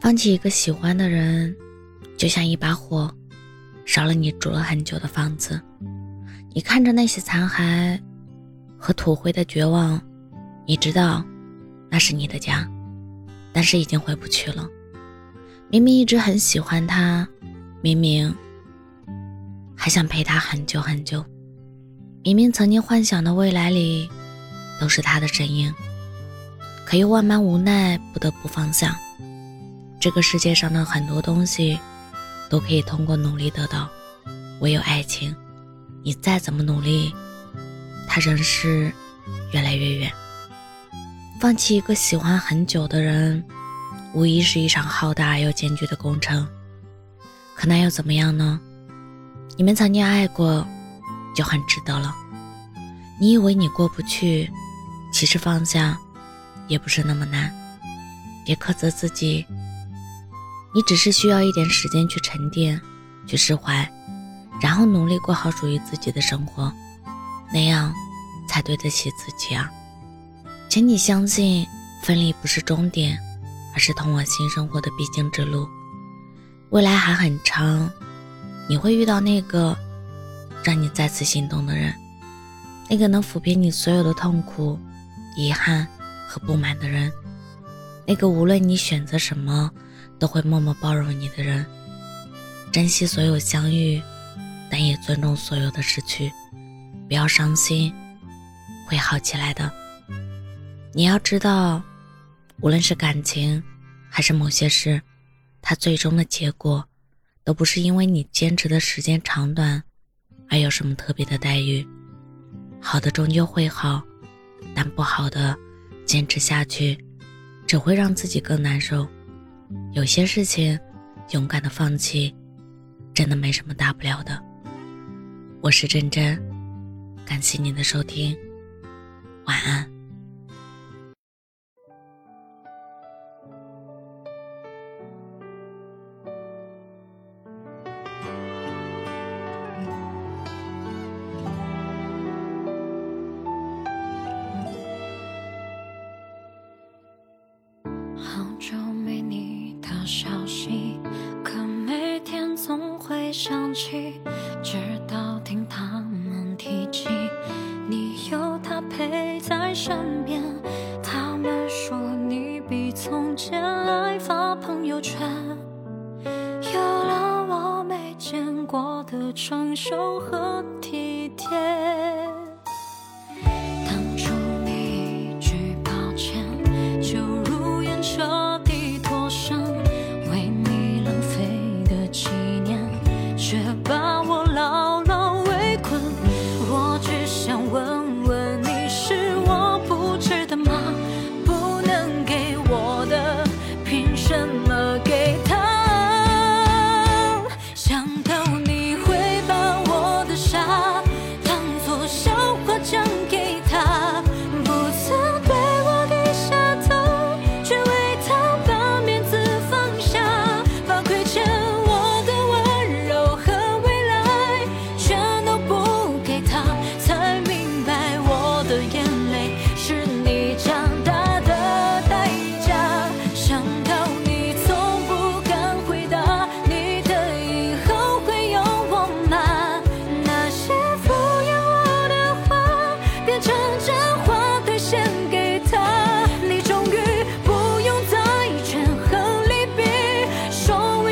放弃一个喜欢的人，就像一把火，烧了你住了很久的房子。你看着那些残骸和土灰的绝望，你知道那是你的家，但是已经回不去了。明明一直很喜欢他，明明还想陪他很久很久，明明曾经幻想的未来里都是他的身影，可又万般无奈，不得不放下。这个世界上的很多东西都可以通过努力得到，唯有爱情。你再怎么努力，他仍是越来越远。放弃一个喜欢很久的人，无疑是一场浩大而又艰巨的工程。可那又怎么样呢？你们曾经爱过，就很值得了。你以为你过不去，其实放下也不是那么难。别苛责自己，你只是需要一点时间去沉淀，去释怀。然后努力过好属于自己的生活，那样才对得起自己啊！请你相信，分离不是终点，而是通往新生活的必经之路。未来还很长，你会遇到那个让你再次心动的人，那个能抚平你所有的痛苦、遗憾和不满的人，那个无论你选择什么都会默默包容你的人。珍惜所有相遇。但也尊重所有的失去，不要伤心，会好起来的。你要知道，无论是感情，还是某些事，它最终的结果，都不是因为你坚持的时间长短，而有什么特别的待遇。好的终究会好，但不好的，坚持下去，只会让自己更难受。有些事情，勇敢的放弃，真的没什么大不了的。我是真真，感谢您的收听，晚安。想起，直到。听他们提起，你有他陪在身边。他们说你比从前爱发朋友圈，有了我没见过的成熟和体贴。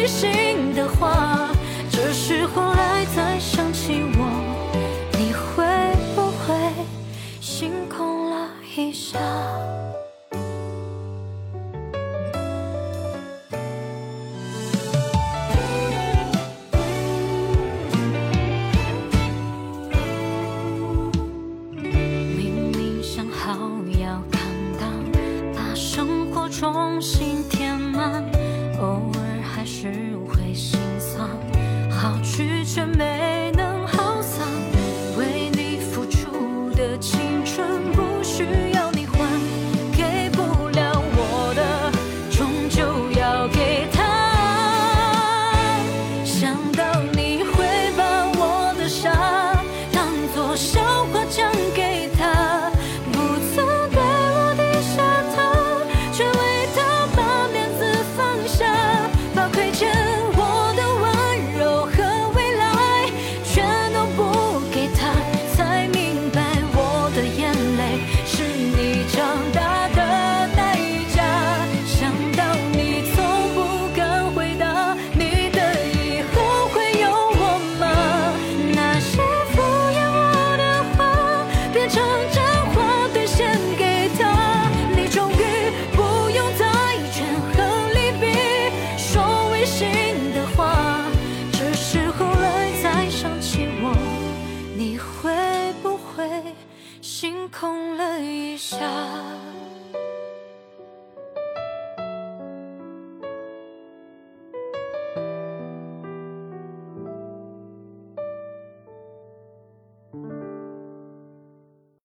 心的话，只是后来再想起我，你会不会心空了一下？明明想好要看到，把生活重新填满，偶尔。是会心酸，好聚却没心的话只是后来再想起我你会不会心空了一下？